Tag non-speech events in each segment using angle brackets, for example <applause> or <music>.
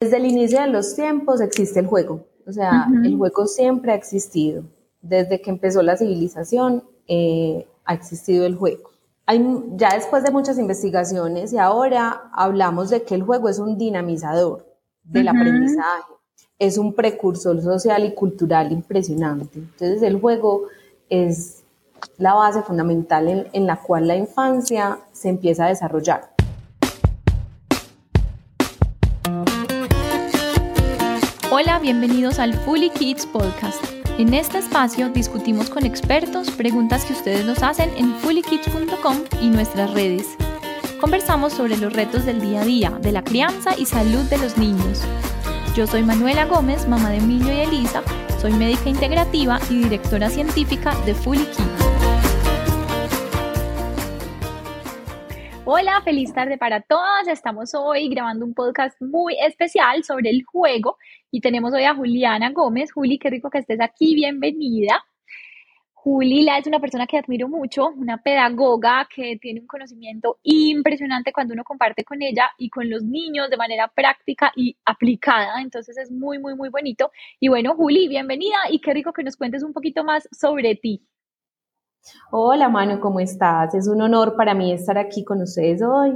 Desde el inicio de los tiempos existe el juego, o sea, el juego siempre ha existido. Desde que empezó la civilización eh, ha existido el juego. Hay, ya después de muchas investigaciones y ahora hablamos de que el juego es un dinamizador del aprendizaje, es un precursor social y cultural impresionante. Entonces el juego es la base fundamental en la cual la infancia se empieza a desarrollar. Hola, bienvenidos al Fully Kids Podcast. En este espacio discutimos con expertos preguntas que ustedes nos hacen en fullykids.com y nuestras redes. Conversamos sobre los retos del día a día, de la crianza y salud de los niños. Yo soy Manuela Gómez, mamá de Emilio y Elisa, soy médica integrativa y directora científica de Fully Kids. Hola, feliz tarde para todas. Estamos hoy grabando un podcast muy especial sobre el juego y tenemos hoy a Juliana Gómez. Juli, qué rico que estés aquí, bienvenida. Juli es una persona que admiro mucho, una pedagoga que tiene un conocimiento impresionante cuando uno comparte con ella y con los niños de manera práctica y aplicada. Entonces es muy, muy, muy bonito. Y bueno, Juli, bienvenida y qué rico que nos cuentes un poquito más sobre ti. Hola Manu, ¿cómo estás? Es un honor para mí estar aquí con ustedes hoy,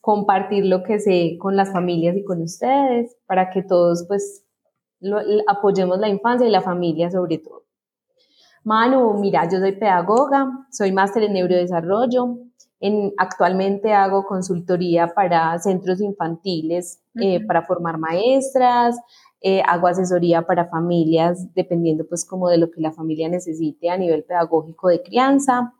compartir lo que sé con las familias y con ustedes, para que todos pues apoyemos la infancia y la familia sobre todo. Manu, mira, yo soy pedagoga, soy máster en neurodesarrollo, en, actualmente hago consultoría para centros infantiles, eh, para formar maestras, eh, hago asesoría para familias dependiendo pues como de lo que la familia necesite a nivel pedagógico de crianza.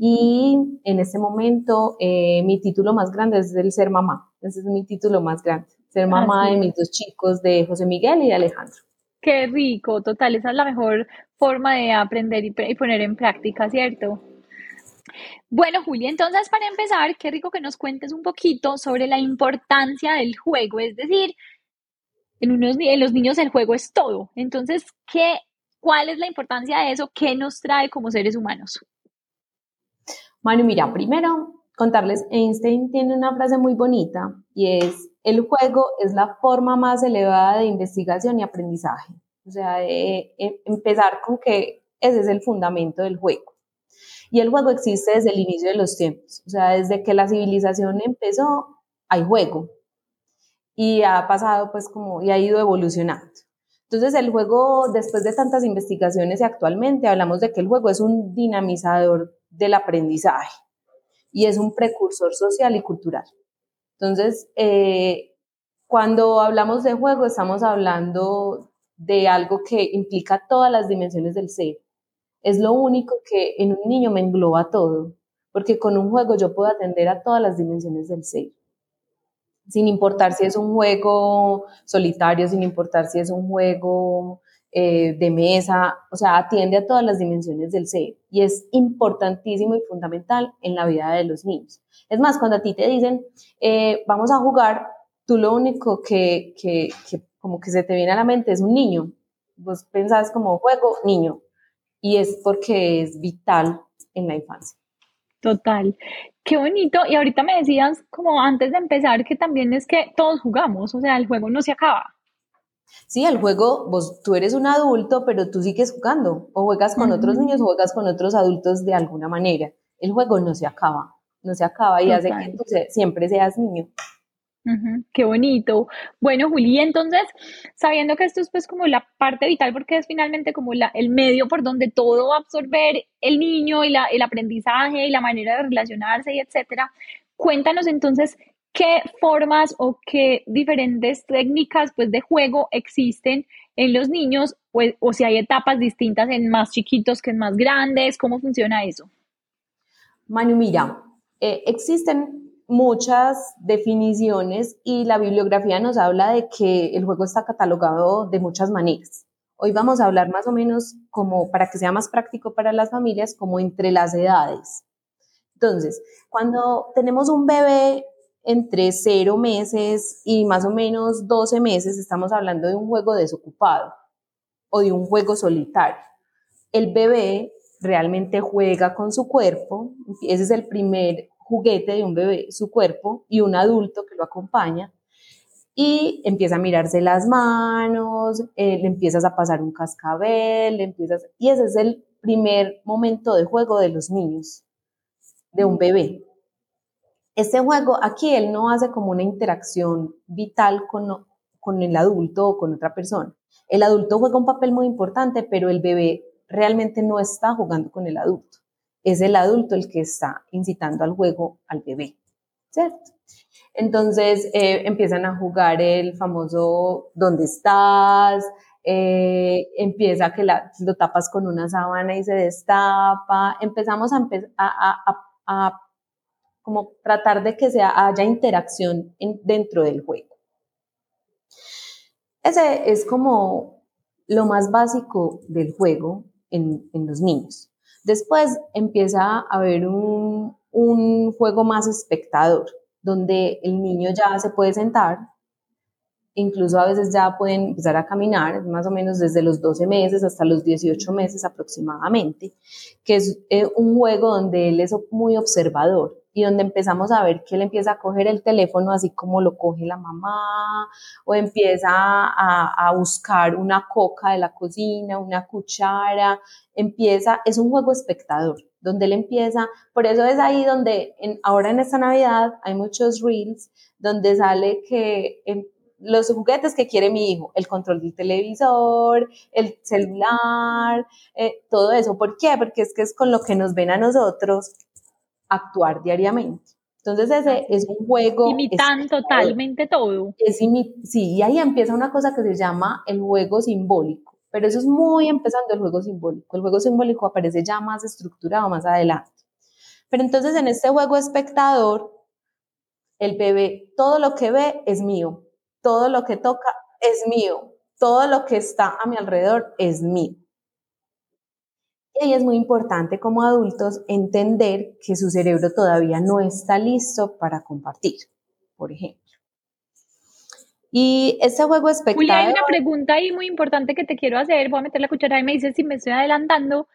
Y en este momento eh, mi título más grande es el ser mamá, ese es mi título más grande, ser mamá de mis dos chicos de José Miguel y de Alejandro. Qué rico, total, esa es la mejor forma de aprender y, y poner en práctica, ¿cierto? Bueno, Julia, entonces para empezar, qué rico que nos cuentes un poquito sobre la importancia del juego, es decir, en, unos, en los niños el juego es todo. Entonces, ¿qué, ¿cuál es la importancia de eso? ¿Qué nos trae como seres humanos? Bueno, mira, primero contarles, Einstein tiene una frase muy bonita y es, el juego es la forma más elevada de investigación y aprendizaje. O sea, de, empezar con que ese es el fundamento del juego. Y el juego existe desde el inicio de los tiempos. O sea, desde que la civilización empezó, hay juego y ha pasado pues como y ha ido evolucionando. Entonces el juego, después de tantas investigaciones y actualmente hablamos de que el juego es un dinamizador del aprendizaje y es un precursor social y cultural. Entonces, eh, cuando hablamos de juego estamos hablando de algo que implica todas las dimensiones del ser. Es lo único que en un niño me engloba todo, porque con un juego yo puedo atender a todas las dimensiones del ser sin importar si es un juego solitario, sin importar si es un juego eh, de mesa, o sea, atiende a todas las dimensiones del ser y es importantísimo y fundamental en la vida de los niños. Es más, cuando a ti te dicen, eh, vamos a jugar, tú lo único que, que, que como que se te viene a la mente es un niño. Vos pensás como juego, niño. Y es porque es vital en la infancia. Total. Qué bonito. Y ahorita me decías, como antes de empezar, que también es que todos jugamos, o sea, el juego no se acaba. Sí, el juego, vos, tú eres un adulto, pero tú sigues jugando, o juegas con otros niños, o juegas con otros adultos de alguna manera. El juego no se acaba, no se acaba y hace que tú siempre seas niño qué bonito. Bueno, Juli, entonces, sabiendo que esto es pues como la parte vital, porque es finalmente como la, el medio por donde todo va a absorber el niño y la, el aprendizaje y la manera de relacionarse y etcétera, cuéntanos entonces qué formas o qué diferentes técnicas pues de juego existen en los niños pues, o si hay etapas distintas en más chiquitos que en más grandes, ¿cómo funciona eso? Manu, mira, eh, existen muchas definiciones y la bibliografía nos habla de que el juego está catalogado de muchas maneras. Hoy vamos a hablar más o menos como, para que sea más práctico para las familias, como entre las edades. Entonces, cuando tenemos un bebé entre 0 meses y más o menos 12 meses, estamos hablando de un juego desocupado o de un juego solitario. El bebé realmente juega con su cuerpo, ese es el primer juguete de un bebé, su cuerpo, y un adulto que lo acompaña. y empieza a mirarse las manos, eh, le empiezas a pasar un cascabel, le empiezas, y ese es el primer momento de juego de los niños, de un bebé. Este juego, aquí él no hace como una interacción vital con, con el adulto o con otra persona. El adulto juega un papel muy importante, pero el bebé realmente no está jugando con el adulto. Es el adulto el que está incitando al juego al bebé, ¿cierto? Entonces eh, empiezan a jugar el famoso ¿dónde estás? Eh, empieza que lo tapas con una sábana y se destapa. Empezamos a, a, como tratar de que haya interacción dentro del juego. Ese es como lo más básico del juego en, los niños. Después empieza a haber un, un juego más espectador donde el niño ya se puede sentar, incluso a veces ya pueden empezar a caminar, más o menos desde los 12 meses hasta los 18 meses aproximadamente, que es eh, un juego donde él es muy observador y donde empezamos a ver que él empieza a coger el teléfono así como lo coge la mamá, o empieza a, a buscar una coca de la cocina, una cuchara, empieza, es un juego espectador donde él empieza, por eso es ahí donde ahora en esta Navidad hay muchos reels donde sale que los juguetes que quiere mi hijo, el control del televisor, el celular, eh, todo eso. ¿Por qué? Porque es que es con lo que nos ven a nosotros actuar diariamente. Entonces ese es un juego. Imitan totalmente todo. Es sí, y ahí empieza una cosa que se llama el juego simbólico. Pero eso es muy empezando el juego simbólico. El juego simbólico aparece ya más estructurado más adelante. Pero entonces en este juego espectador, el bebé, todo lo que ve es mío, todo lo que toca es mío, todo lo que está a mi alrededor es mío. Y es muy importante como adultos entender que su cerebro todavía no está listo para compartir, por ejemplo. Y ese juego espectador... Julia, hay una pregunta ahí muy importante que te quiero hacer. Voy a meter la cuchara y me dices si me estoy adelantando.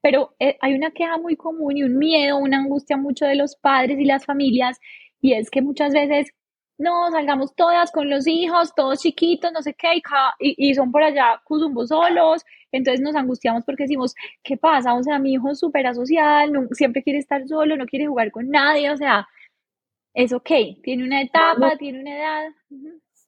Pero eh, hay una queja muy común y un miedo, una angustia mucho de los padres y las familias. Y es que muchas veces no salgamos todas con los hijos, todos chiquitos, no sé qué, y, y son por allá cuzumbo solos, entonces nos angustiamos porque decimos, ¿qué pasa? O sea, mi hijo es súper asocial, siempre quiere estar solo, no quiere jugar con nadie, o sea, es ok, tiene una etapa, tiene una edad.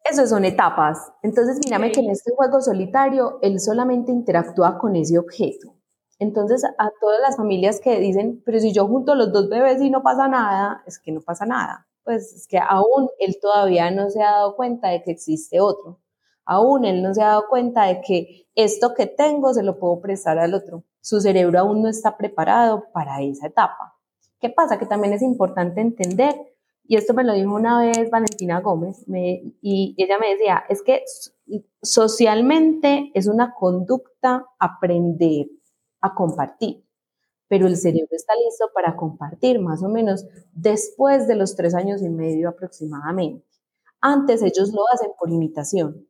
Eso son etapas. Entonces, mírame que en este juego solitario, él solamente interactúa con ese objeto. Entonces, a todas las familias que dicen, pero si yo junto los dos bebés y no pasa nada, es que no pasa nada. Pues es que aún él todavía no se ha dado cuenta de que existe otro. Aún él no se ha dado cuenta de que esto que tengo se lo puedo prestar al otro. Su cerebro aún no está preparado para esa etapa. ¿Qué pasa? Que también es importante entender y esto me lo dijo una vez Valentina Gómez, y ella me decía, es que socialmente es una conducta aprender a compartir, pero el cerebro está listo para compartir más o menos después de los tres años y medio aproximadamente. Antes ellos lo hacen por imitación.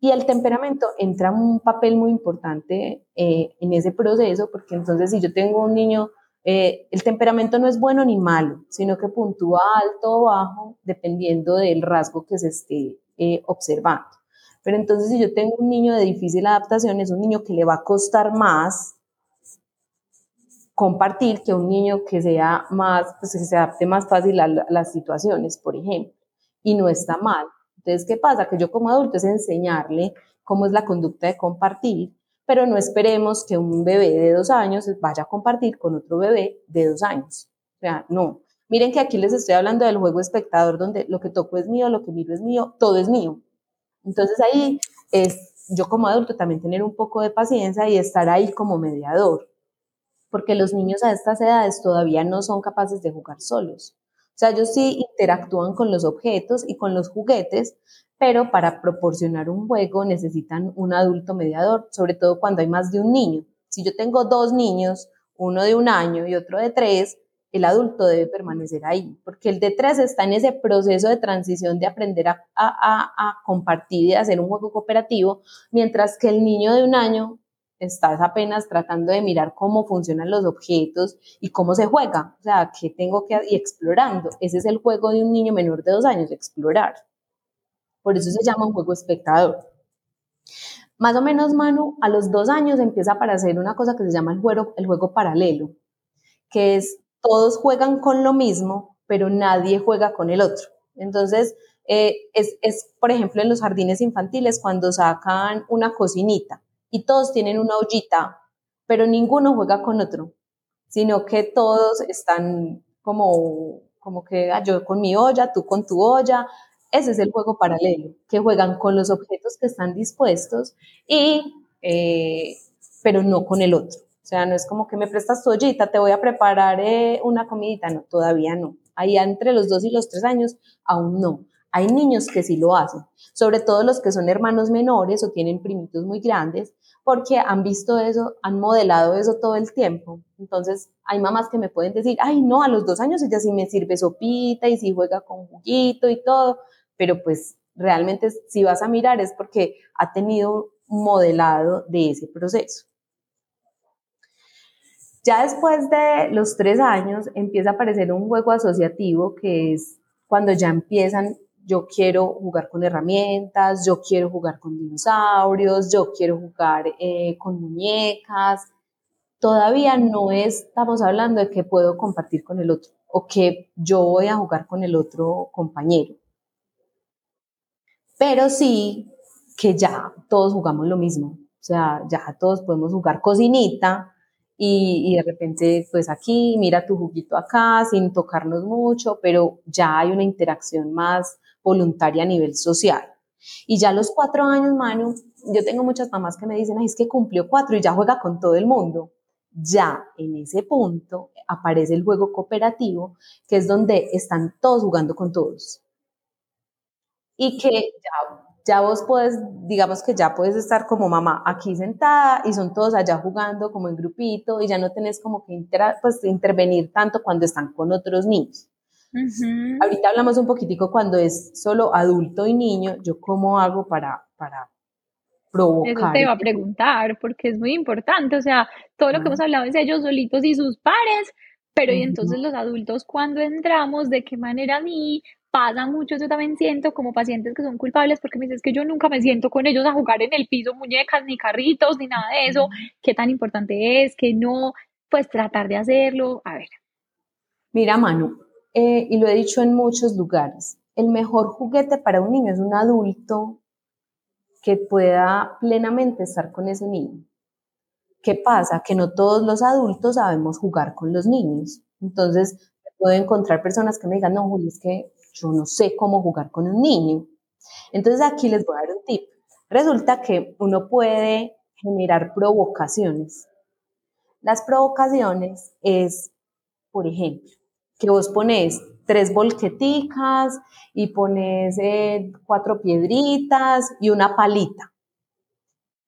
Y el temperamento entra un papel muy importante eh, en ese proceso, porque entonces si yo tengo un niño eh, el temperamento no es bueno ni malo, sino que puntúa alto o bajo dependiendo del rasgo que se esté eh, observando. Pero entonces si yo tengo un niño de difícil adaptación, es un niño que le va a costar más compartir que un niño que sea más, pues que se adapte más fácil a, las situaciones, por ejemplo. Y no está mal. Entonces, ¿qué pasa? Que yo como adulto es enseñarle cómo es la conducta de compartir, pero no esperemos que un bebé de dos años vaya a compartir con otro bebé de dos años. O sea, no. Miren que aquí les estoy hablando del juego espectador, donde lo que toco es mío, lo que miro es mío, todo es mío. Entonces ahí es yo como adulto también tener un poco de paciencia y estar ahí como mediador, porque los niños a estas edades todavía no son capaces de jugar solos. O sea, ellos sí interactúan con los objetos y con los juguetes, pero para proporcionar un juego necesitan un adulto mediador, sobre todo cuando hay más de un niño. Si yo tengo dos niños, uno de un año y otro de tres, el adulto debe permanecer ahí, porque el de tres está en ese proceso de transición de aprender a, a, compartir y hacer un juego cooperativo, mientras que el niño de un año está apenas tratando de mirar cómo funcionan los objetos y cómo se juega, o sea, qué tengo que ir explorando. Ese es el juego de un niño menor de dos años, explorar. Por eso se llama un juego espectador. Más o menos, Manu, a los dos años empieza a aparecer una cosa que se llama el juego, el juego paralelo, que es todos juegan con lo mismo, pero nadie juega con el otro. Entonces, eh, es, es, por ejemplo, en los jardines infantiles cuando sacan una cocinita y todos tienen una ollita, pero ninguno juega con otro, sino que todos están como, como que ah, yo con mi olla, tú con tu olla. Ese es el juego paralelo, que juegan con los objetos que están dispuestos y, eh, pero no con el otro. O sea, no es como que me prestas tu ollita, te voy a preparar eh, una comidita. No, todavía no. Ahí entre los dos y los tres años, aún no. Hay niños que sí lo hacen, sobre todo los que son hermanos menores o tienen primitos muy grandes, porque han visto eso, han modelado eso todo el tiempo. Entonces, hay mamás que me pueden decir, ay, no, a los dos años ella sí me sirve sopita y sí juega con juguito y todo, pero pues realmente si vas a mirar es porque ha tenido modelado de ese proceso. Ya después de los tres años empieza a aparecer un juego asociativo que es cuando ya empiezan yo quiero jugar con herramientas, yo quiero jugar con dinosaurios, yo quiero jugar eh, con muñecas. Todavía no estamos hablando de que puedo compartir con el otro o que yo voy a jugar con el otro compañero. Pero sí que ya todos jugamos lo mismo. O sea, ya todos podemos jugar cocinita, y, de repente, pues aquí, mira tu juguito acá, sin tocarnos mucho, pero ya hay una interacción más voluntaria a nivel social. Y ya los cuatro años, Manu, yo tengo muchas mamás que me dicen, Ay, es que cumplió cuatro y ya juega con todo el mundo. Ya en ese punto aparece el juego cooperativo, que es donde están todos jugando con todos. Y que ya, ya vos puedes, digamos que ya puedes estar como mamá aquí sentada y son todos allá jugando como en grupito y ya no tenés como que pues, intervenir tanto cuando están con otros niños. Ahorita hablamos un poquitico cuando es solo adulto y niño, yo cómo hago para, para provocar. Eso te iba a preguntar, porque es muy importante, o sea, todo lo que hemos hablado es ellos solitos y sus pares, pero y entonces los adultos cuando entramos, de qué manera a mí pasa mucho, yo también siento como pacientes que son culpables porque me dices que yo nunca me siento con ellos a jugar en el piso muñecas, ni carritos, ni nada de eso, qué tan importante es, que no, pues tratar de hacerlo, a ver. Mira, Manu, eh, y lo he dicho en muchos lugares, el mejor juguete para un niño es un adulto que pueda plenamente estar con ese niño. ¿Qué pasa? Que no todos los adultos sabemos jugar con los niños. Entonces, puedo encontrar personas que me digan, no, Juli, es que yo no sé cómo jugar con un niño. Entonces, aquí les voy a dar un tip. Resulta que uno puede generar provocaciones. Las provocaciones es, por ejemplo, que vos pones tres volqueticas y pones eh, cuatro piedritas y una palita.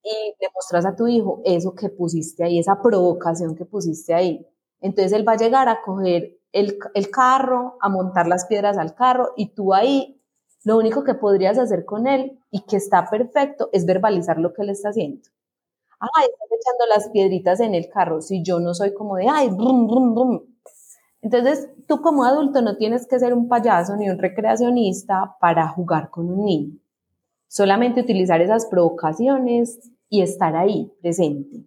Y le mostras a tu hijo eso que pusiste ahí, esa provocación que pusiste ahí. Entonces él va a llegar a coger el, el carro, a montar las piedras al carro y tú ahí lo único que podrías hacer con él y que está perfecto es verbalizar lo que él está haciendo. Ay, estás echando las piedritas en el carro. Si yo no soy como de, ay, brum, brum, brum, entonces, tú como adulto no tienes que ser un payaso ni un recreacionista para jugar con un niño. Solamente utilizar esas provocaciones y estar ahí, presente.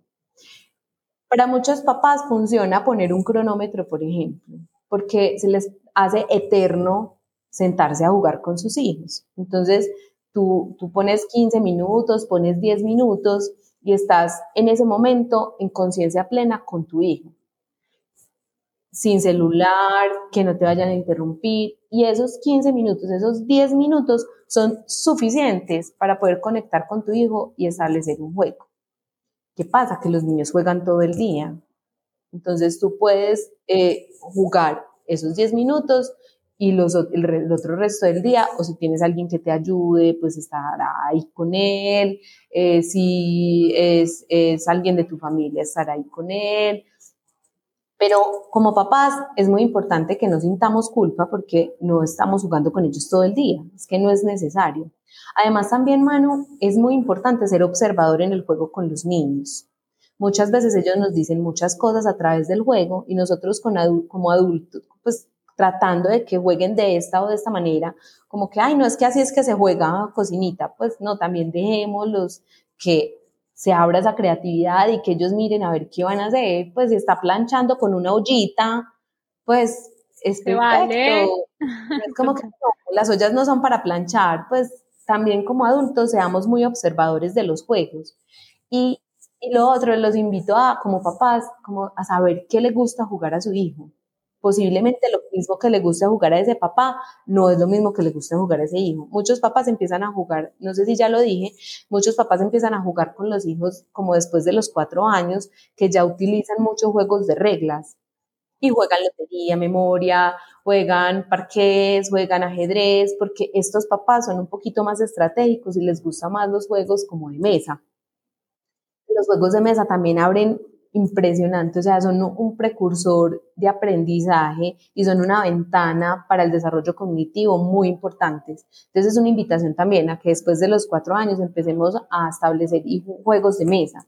Para muchos papás funciona poner un cronómetro, por ejemplo, porque se les hace eterno sentarse a jugar con sus hijos. Entonces, tú, tú pones 15 minutos, pones 10 minutos y estás en ese momento en conciencia plena con tu hijo sin celular, que no te vayan a interrumpir. Y esos 15 minutos, esos 10 minutos son suficientes para poder conectar con tu hijo y establecer un juego. ¿Qué pasa? Que los niños juegan todo el día. Entonces tú puedes eh, jugar esos 10 minutos y los, el, otro resto del día, o si tienes alguien que te ayude, pues estar ahí con él, eh, si es, es alguien de tu familia, estar ahí con él, pero como papás es muy importante que no sintamos culpa porque no estamos jugando con ellos todo el día. Es que no es necesario. Además también, Manu, es muy importante ser observador en el juego con los niños. Muchas veces ellos nos dicen muchas cosas a través del juego y nosotros como adultos, pues tratando de que jueguen de esta o de esta manera, como que, ay, no es que así es que se juega cocinita, pues no, también dejémoslos que se abra esa creatividad y que ellos miren a ver qué van a hacer, pues si está planchando con una ollita, pues es perfecto. Es como que <laughs> las ollas no son para planchar, pues también como adultos seamos muy observadores de los juegos. Y, y lo otro, los invito a, como papás, como a saber qué le gusta jugar a su hijo posiblemente lo mismo que le gusta jugar a ese papá no es lo mismo que le gusta jugar a ese hijo. Muchos papás empiezan a jugar, no sé si ya lo dije, muchos papás empiezan a jugar con los hijos como después de los cuatro años, que ya utilizan muchos juegos de reglas y juegan lotería, memoria, juegan parqués, juegan ajedrez, porque estos papás son un poquito más estratégicos y les gustan más los juegos como de mesa. Los juegos de mesa también abren impresionante, o sea, son un precursor de aprendizaje y son una ventana para el desarrollo cognitivo muy importantes. Entonces es una invitación también a que después de los cuatro años empecemos a establecer juegos de mesa.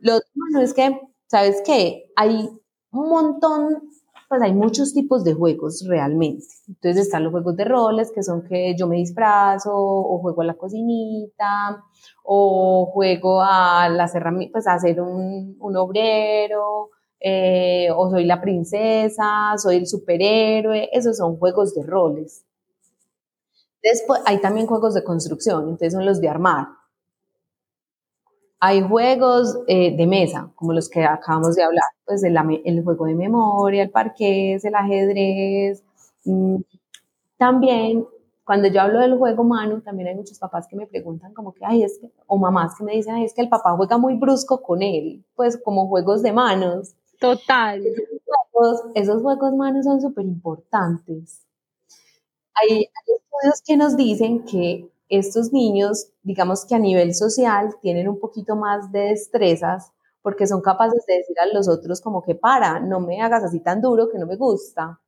Lo otro es que, ¿sabes qué? Hay un montón pues hay muchos tipos de juegos realmente. Entonces están los juegos de roles, que son que yo me disfrazo, o juego a la cocinita, o juego a las herramientas, pues a hacer un, un obrero, eh, o soy la princesa, soy el superhéroe, esos son juegos de roles. Después hay también juegos de construcción, entonces son los de armar. Hay juegos eh, de mesa, como los que acabamos de hablar, pues el, el juego de memoria, el parqués, el ajedrez. Mm, también, cuando yo hablo del juego mano, también hay muchos papás que me preguntan como que, ay, es que, o mamás que me dicen, ay, es que el papá juega muy brusco con él, pues como juegos de manos. Total. Esos juegos, esos juegos manos son súper importantes. Hay, hay estudios que nos dicen que estos niños, digamos que a nivel social, tienen un poquito más de destrezas porque son capaces de decir a los otros como que para, no me hagas así tan duro que no me gusta.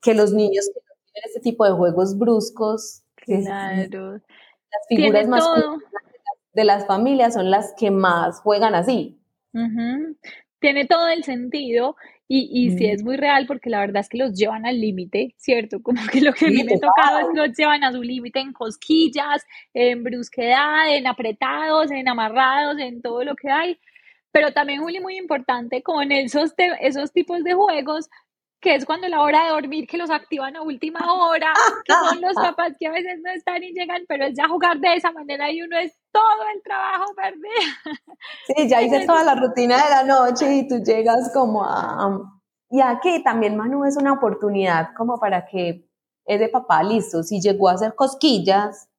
Que los niños que no tienen este tipo de juegos bruscos, claro. las figuras más de las familias son las que más juegan así. Tiene todo el sentido y, y sí es muy real porque la verdad es que los llevan al límite, ¿cierto? <laughs> Como que lo que a mí me ha tocado es que los llevan a su límite en cosquillas, en brusquedad, en apretados, en amarrados, en todo lo que hay. Pero también, Juli, muy importante con esos, esos tipos de juegos, que es cuando la hora de dormir, que los activan a última hora, que son los <laughs> papás que a veces no están y llegan, pero es ya jugar de esa manera y uno es todo el trabajo perdido. Sí, ya <laughs> hice toda la rutina de la noche y tú llegas como a... Y aquí también, Manu, es una oportunidad como para que ese papá, listo, si llegó a hacer cosquillas,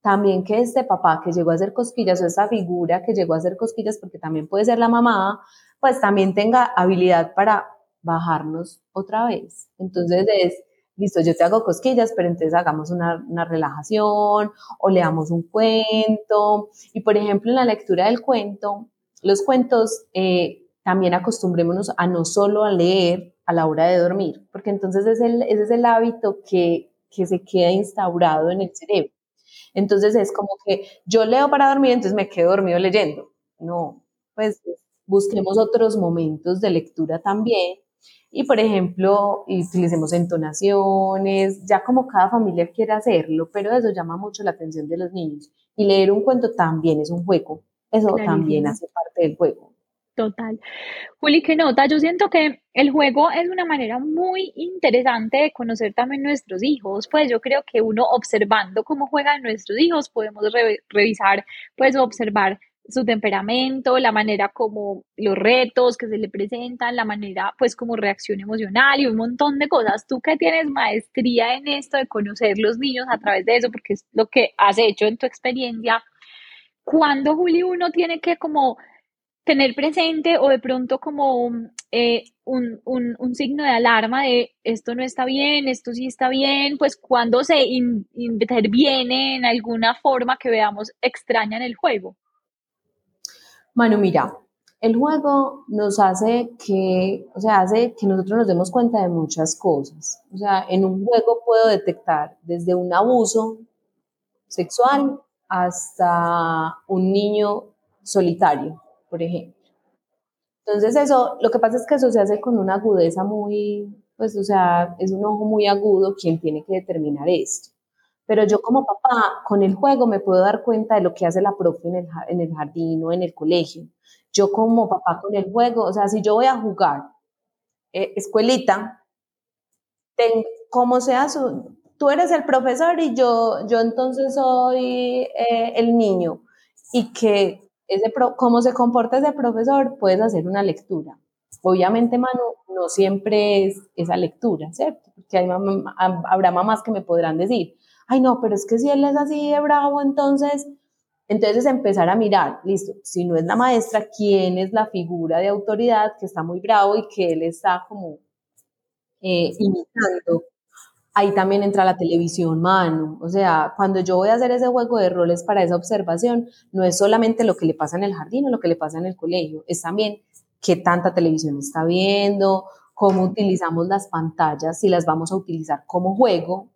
también que este papá que llegó a hacer cosquillas o esa figura que llegó a hacer cosquillas, porque también puede ser la mamá, pues también tenga habilidad para bajarnos otra vez. Entonces es, listo, yo te hago cosquillas, pero entonces hagamos una, una relajación o leamos un cuento. Y por ejemplo, en la lectura del cuento, los cuentos, eh, también acostumbrémonos a no solo a leer a la hora de dormir, porque entonces es el, ese es el hábito que, que se queda instaurado en el cerebro. Entonces es como que yo leo para dormir, entonces me quedo dormido leyendo. No, pues busquemos otros momentos de lectura también y, por ejemplo, utilicemos entonaciones, ya como cada familia quiere hacerlo, pero eso llama mucho la atención de los niños. Y leer un cuento también es un juego, eso también hace parte del juego. Total. Juli, ¿qué nota? Yo siento que el juego es una manera muy interesante de conocer también nuestros hijos. Pues yo creo que uno observando cómo juegan nuestros hijos podemos revisar, pues observar su temperamento, la manera como los retos que se le presentan, la manera pues como reacción emocional y un montón de cosas. Tú que tienes maestría en esto de conocer los niños a través de eso, porque es lo que has hecho en tu experiencia, ¿cuándo, Juli, uno tiene que como tener presente o de pronto como eh, un, un, signo de alarma de esto no está bien, esto sí está bien, pues cuando se interviene en alguna forma que veamos extraña en el juego? Manu, mira, el juego nos hace que, o sea, hace que nosotros nos demos cuenta de muchas cosas. O sea, en un juego puedo detectar desde un abuso sexual hasta un niño solitario, por ejemplo. Entonces eso, lo que pasa es que eso se hace con una agudeza muy, pues, o sea, es un ojo muy agudo quien tiene que determinar esto. Pero yo como papá, con el juego me puedo dar cuenta de lo que hace la profe en el, jardín o en el colegio. Yo como papá con el juego, o sea, si yo voy a jugar eh, escuelita, como sea su, tú eres el profesor y yo, yo entonces soy eh, el niño y que ese cómo se comporta ese profesor, puedes hacer una lectura. Obviamente, Manu, no siempre es esa lectura, ¿cierto? Porque habrá mamás que me podrán decir, ay no, pero es que si él es así de bravo, entonces, entonces empezar a mirar, listo, si no es la maestra, ¿quién es la figura de autoridad que está muy bravo y que él está como eh, imitando? Ahí también entra la televisión, mano. O sea, cuando yo voy a hacer ese juego de roles para esa observación, no es solamente lo que le pasa en el jardín o lo que le pasa en el colegio, es también qué tanta televisión está viendo, cómo utilizamos las pantallas, si las vamos a utilizar como juego,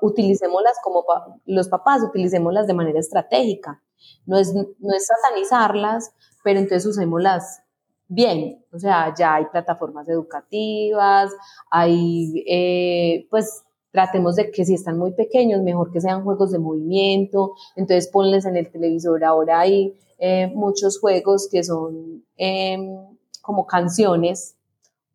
utilicémoslas como los papás, utilicémoslas de manera estratégica. No es, no es satanizarlas, pero entonces usémoslas bien. O sea, ya hay plataformas educativas, hay, eh, pues, tratemos de que si están muy pequeños, mejor que sean juegos de movimiento, entonces ponles en el televisor. Ahora hay eh, muchos juegos que son em, como canciones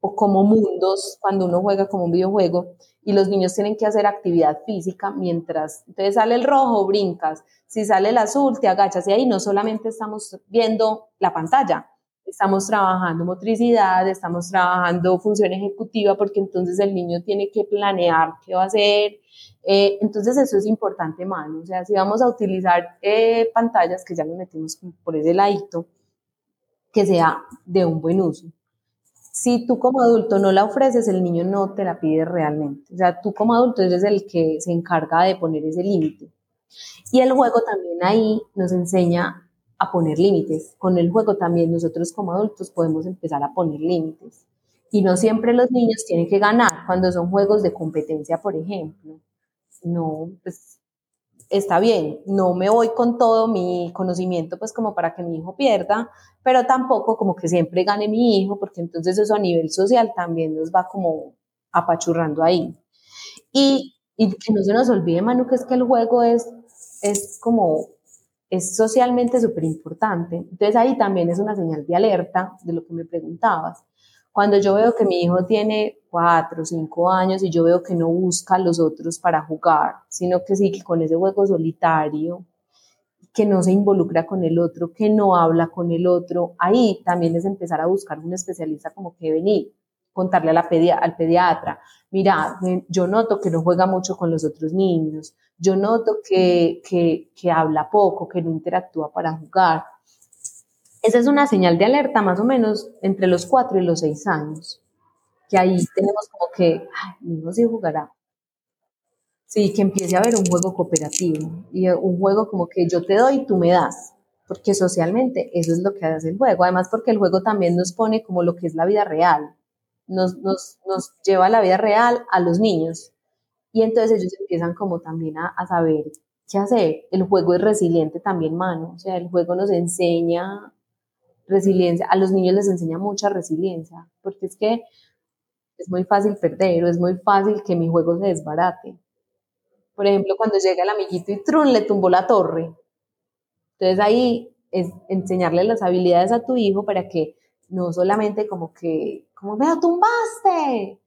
o como mundos cuando uno juega como un videojuego y los niños tienen que hacer actividad física mientras, entonces sale el rojo, brincas, si sale el azul, te agachas y ahí no solamente estamos viendo la pantalla, estamos trabajando motricidad, estamos trabajando función ejecutiva, porque entonces el niño tiene que planear qué va a hacer. Eh, entonces eso es importante, mano. O sea, si vamos a utilizar eh, pantallas, que ya nos metimos por ese ladito, que sea de un buen uso. Si tú como adulto no la ofreces, el niño no te la pide realmente. O sea, tú como adulto eres el que se encarga de poner ese límite. Y el juego también ahí nos enseña a poner límites. Con el juego también nosotros como adultos podemos empezar a poner límites. Y no siempre los niños tienen que ganar cuando son juegos de competencia, por ejemplo. No, pues está bien, no me voy con todo mi conocimiento pues como para que mi hijo pierda, pero tampoco como que siempre gane mi hijo, porque entonces eso a nivel social también nos va como apachurrando ahí. Y, y que no se nos olvide, Manu, que es que el juego es, es como es socialmente súper importante. Entonces ahí también es una señal de alerta de lo que me preguntabas. Cuando yo veo que mi hijo tiene cuatro o cinco años y yo veo que no busca a los otros para jugar, sino que sigue con ese juego solitario, que no se involucra con el otro, que no habla con el otro, ahí también es empezar a buscar un especialista como que venir, contarle a la al pediatra, mira, yo noto que no juega mucho con los otros niños, yo noto que, que, habla poco, que no interactúa para jugar. Esa es una señal de alerta más o menos entre los cuatro y los seis años, que ahí tenemos como que, ay, mi hijo sí jugará. Sí, que empiece a haber un juego cooperativo y un juego como que yo te doy y tú me das, porque socialmente eso es lo que hace el juego. Además, porque el juego también nos pone como lo que es la vida real nos, nos, nos lleva a la vida real a los niños. Y entonces ellos empiezan como también a, a saber qué hacer. El juego es resiliente también, mano. O sea, el juego nos enseña resiliencia. A los niños les enseña mucha resiliencia, porque es que es muy fácil perder o es muy fácil que mi juego se desbarate. Por ejemplo, cuando llega el amiguito y Trun le tumbó la torre. Entonces ahí es enseñarle las habilidades a tu hijo para que no solamente como que, como me tumbaste,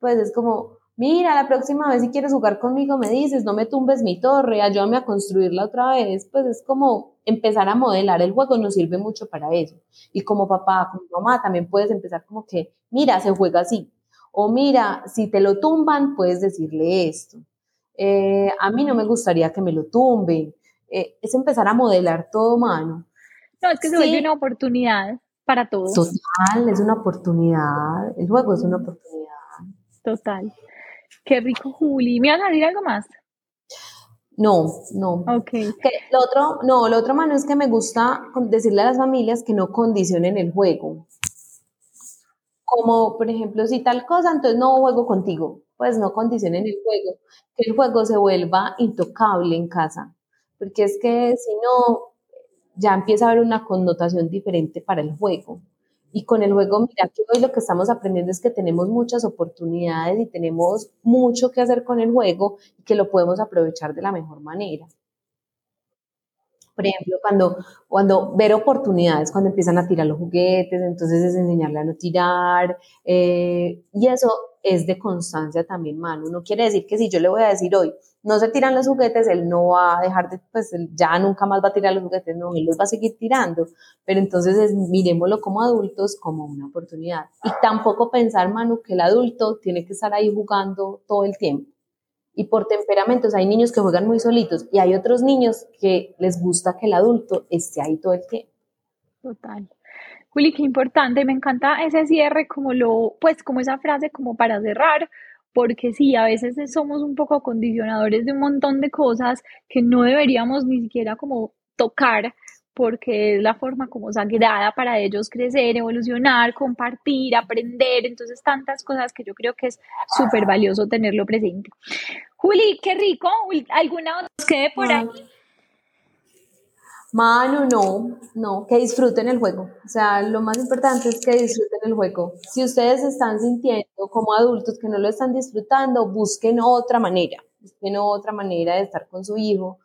pues es como, mira, la próxima vez si quieres jugar conmigo me dices, no me tumbes mi torre, ayúdame a construirla otra vez, pues es como empezar a modelar el juego nos sirve mucho para eso. Y como papá, como mamá, también puedes empezar como que, mira, se juega así. O mira, si te lo tumban, puedes decirle esto. Eh, a mí no me gustaría que me lo tumben. Eh, es empezar a modelar todo mano. No, es que se vuelve una oportunidad para todos. Total, es una oportunidad. El juego es una oportunidad. Total. Qué rico, Juli. ¿Me vas a decir algo más? No, no. Ok. lo otro, no, lo otro, mano, es que me gusta decirle a las familias que no condicionen el juego. Como, por ejemplo, si tal cosa, entonces no juego contigo. Pues no condicionen el juego. Que el juego se vuelva intocable en casa. Porque es que si no, ya empieza a haber una connotación diferente para el juego. Y con el juego, mira que hoy lo que estamos aprendiendo es que tenemos muchas oportunidades y tenemos mucho que hacer con el juego y que lo podemos aprovechar de la mejor manera. Por ejemplo, cuando, cuando ver oportunidades, cuando empiezan a tirar los juguetes, entonces es enseñarle a no tirar. Eh, y eso es de constancia también, mano. No quiere decir que si yo le voy a decir hoy, no se tiran los juguetes, él no va a dejar de, pues ya nunca más va a tirar los juguetes, no, él los va a seguir tirando. Pero entonces es, miremoslo como adultos como una oportunidad. Y tampoco pensar, mano, que el adulto tiene que estar ahí jugando todo el tiempo y por temperamentos hay niños que juegan muy solitos y hay otros niños que les gusta que el adulto esté ahí todo el tiempo. Total. Juli, qué importante, me encanta ese cierre como lo, pues como esa frase como para cerrar, porque sí, a veces somos un poco condicionadores de un montón de cosas que no deberíamos ni siquiera como tocar porque es la forma como sagrada para ellos crecer, evolucionar, compartir, aprender, entonces tantas cosas que yo creo que es súper valioso tenerlo presente. Juli, qué rico, ¿alguna otra nos quede por ahí? Mano, no, no, que disfruten el juego. O sea, lo más importante es que disfruten el juego. Si ustedes están sintiendo como adultos que no lo están disfrutando, busquen otra manera, busquen otra manera de estar con su hijo,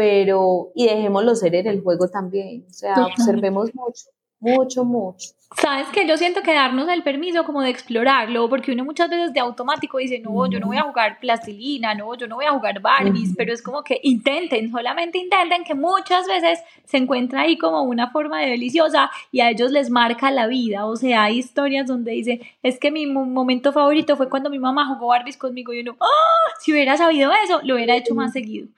pero y dejémoslo ser en el juego también, o sea, observemos mucho, mucho, mucho. Sabes que yo siento que darnos el permiso como de explorarlo, porque uno muchas veces de automático dice, no, yo no voy a jugar plastilina, no, yo no voy a jugar Barbies, pero es como que intenten, solamente intenten, que muchas veces se encuentra ahí como una forma de deliciosa y a ellos les marca la vida, o sea, hay historias donde dice, es que mi momento favorito fue cuando mi mamá jugó Barbies conmigo y uno, ¡ah! Si hubiera sabido eso, lo hubiera hecho más seguido.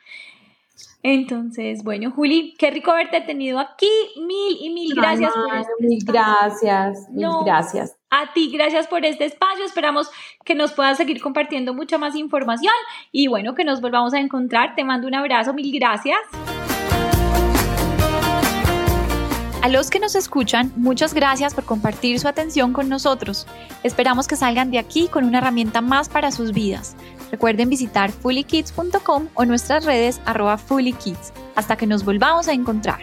Entonces, bueno, Juli, qué rico haberte tenido aquí. Mil y mil gracias por este Mil gracias, mil gracias. A ti, gracias por este espacio. Esperamos que nos puedas seguir compartiendo mucha más información y bueno, que nos volvamos a encontrar. Te mando un abrazo, mil gracias. A los que nos escuchan, muchas gracias por compartir su atención con nosotros. Esperamos que salgan de aquí con una herramienta más para sus vidas. Recuerden visitar fullykids.com o nuestras redes arroba fullykids. Hasta que nos volvamos a encontrar.